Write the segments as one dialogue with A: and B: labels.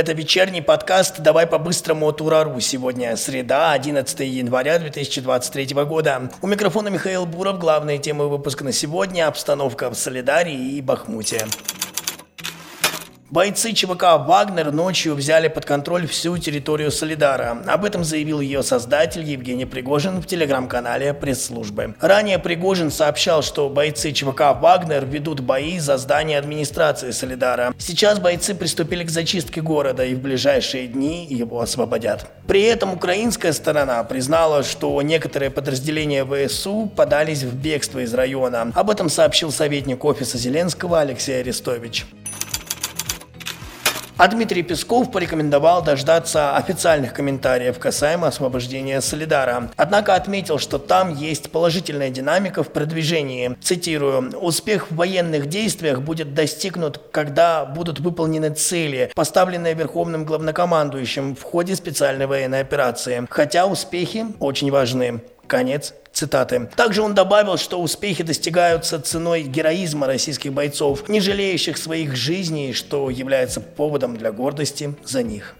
A: Это вечерний подкаст «Давай по-быстрому от Урару». Сегодня среда, 11 января 2023 года. У микрофона Михаил Буров. Главные темы выпуска на сегодня – обстановка в Солидарии и Бахмуте. Бойцы ЧВК «Вагнер» ночью взяли под контроль всю территорию Солидара. Об этом заявил ее создатель Евгений Пригожин в телеграм-канале пресс-службы. Ранее Пригожин сообщал, что бойцы ЧВК «Вагнер» ведут бои за здание администрации Солидара. Сейчас бойцы приступили к зачистке города и в ближайшие дни его освободят. При этом украинская сторона признала, что некоторые подразделения ВСУ подались в бегство из района. Об этом сообщил советник офиса Зеленского Алексей Арестович. А Дмитрий Песков порекомендовал дождаться официальных комментариев касаемо освобождения Солидара. Однако отметил, что там есть положительная динамика в продвижении. Цитирую, «Успех в военных действиях будет достигнут, когда будут выполнены цели, поставленные Верховным главнокомандующим в ходе специальной военной операции. Хотя успехи очень важны». Конец цитаты. Также он добавил, что успехи достигаются ценой героизма российских бойцов, не жалеющих своих жизней, что является поводом для гордости за них.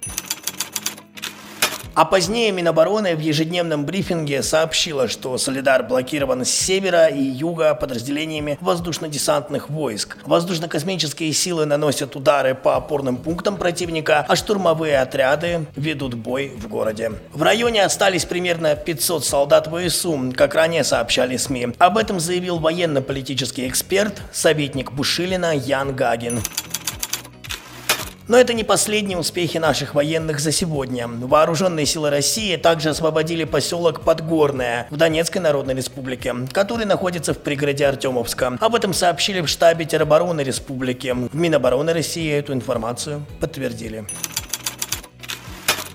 A: А позднее Минобороны в ежедневном брифинге сообщила, что Солидар блокирован с севера и юга подразделениями воздушно-десантных войск. Воздушно-космические силы наносят удары по опорным пунктам противника, а штурмовые отряды ведут бой в городе. В районе остались примерно 500 солдат ВСУ, как ранее сообщали СМИ. Об этом заявил военно-политический эксперт, советник Бушилина Ян Гагин. Но это не последние успехи наших военных за сегодня. Вооруженные силы России также освободили поселок Подгорное в Донецкой Народной Республике, который находится в пригороде Артемовска. Об этом сообщили в штабе теробороны республики. В Минобороны России эту информацию подтвердили.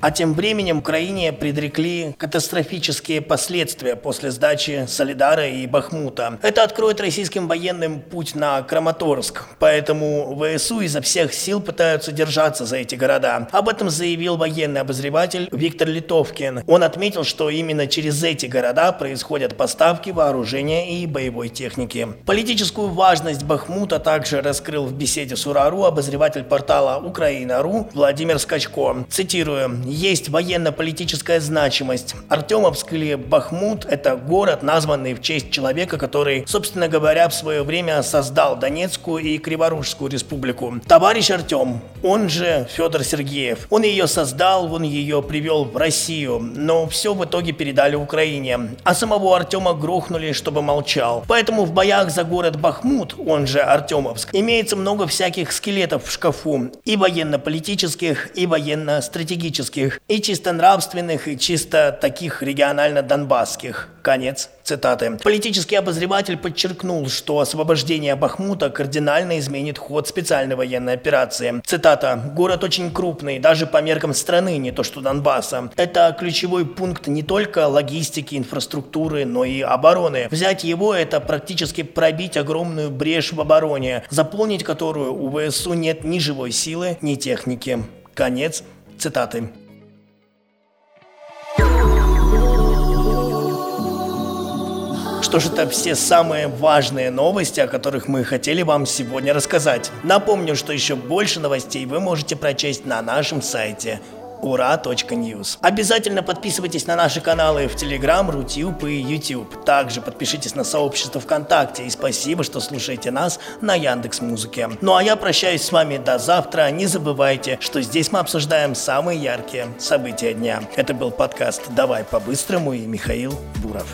A: А тем временем Украине предрекли катастрофические последствия после сдачи Солидара и Бахмута. Это откроет российским военным путь на Краматорск, поэтому ВСУ изо всех сил пытаются держаться за эти города. Об этом заявил военный обозреватель Виктор Литовкин. Он отметил, что именно через эти города происходят поставки вооружения и боевой техники. Политическую важность Бахмута также раскрыл в беседе с Урару обозреватель портала Украина.ру Владимир Скачко. Цитирую, есть военно-политическая значимость. Артемовск или Бахмут – это город, названный в честь человека, который, собственно говоря, в свое время создал Донецкую и Криворужскую республику. Товарищ Артем, он же Федор Сергеев. Он ее создал, он ее привел в Россию, но все в итоге передали Украине. А самого Артема грохнули, чтобы молчал. Поэтому в боях за город Бахмут, он же Артемовск, имеется много всяких скелетов в шкафу. И военно-политических, и военно-стратегических политических, и чисто нравственных, и чисто таких регионально-донбасских. Конец цитаты. Политический обозреватель подчеркнул, что освобождение Бахмута кардинально изменит ход специальной военной операции. Цитата. «Город очень крупный, даже по меркам страны, не то что Донбасса. Это ключевой пункт не только логистики, инфраструктуры, но и обороны. Взять его – это практически пробить огромную брешь в обороне, заполнить которую у ВСУ нет ни живой силы, ни техники». Конец цитаты. Же это все самые важные новости, о которых мы хотели вам сегодня рассказать. Напомню, что еще больше новостей вы можете прочесть на нашем сайте ура.ньюс. Обязательно подписывайтесь на наши каналы в Telegram, Рутюб и YouTube. Также подпишитесь на сообщество ВКонтакте и спасибо, что слушаете нас на Яндекс Музыке. Ну а я прощаюсь с вами до завтра. Не забывайте, что здесь мы обсуждаем самые яркие события дня. Это был подкаст «Давай по-быстрому» и Михаил Буров.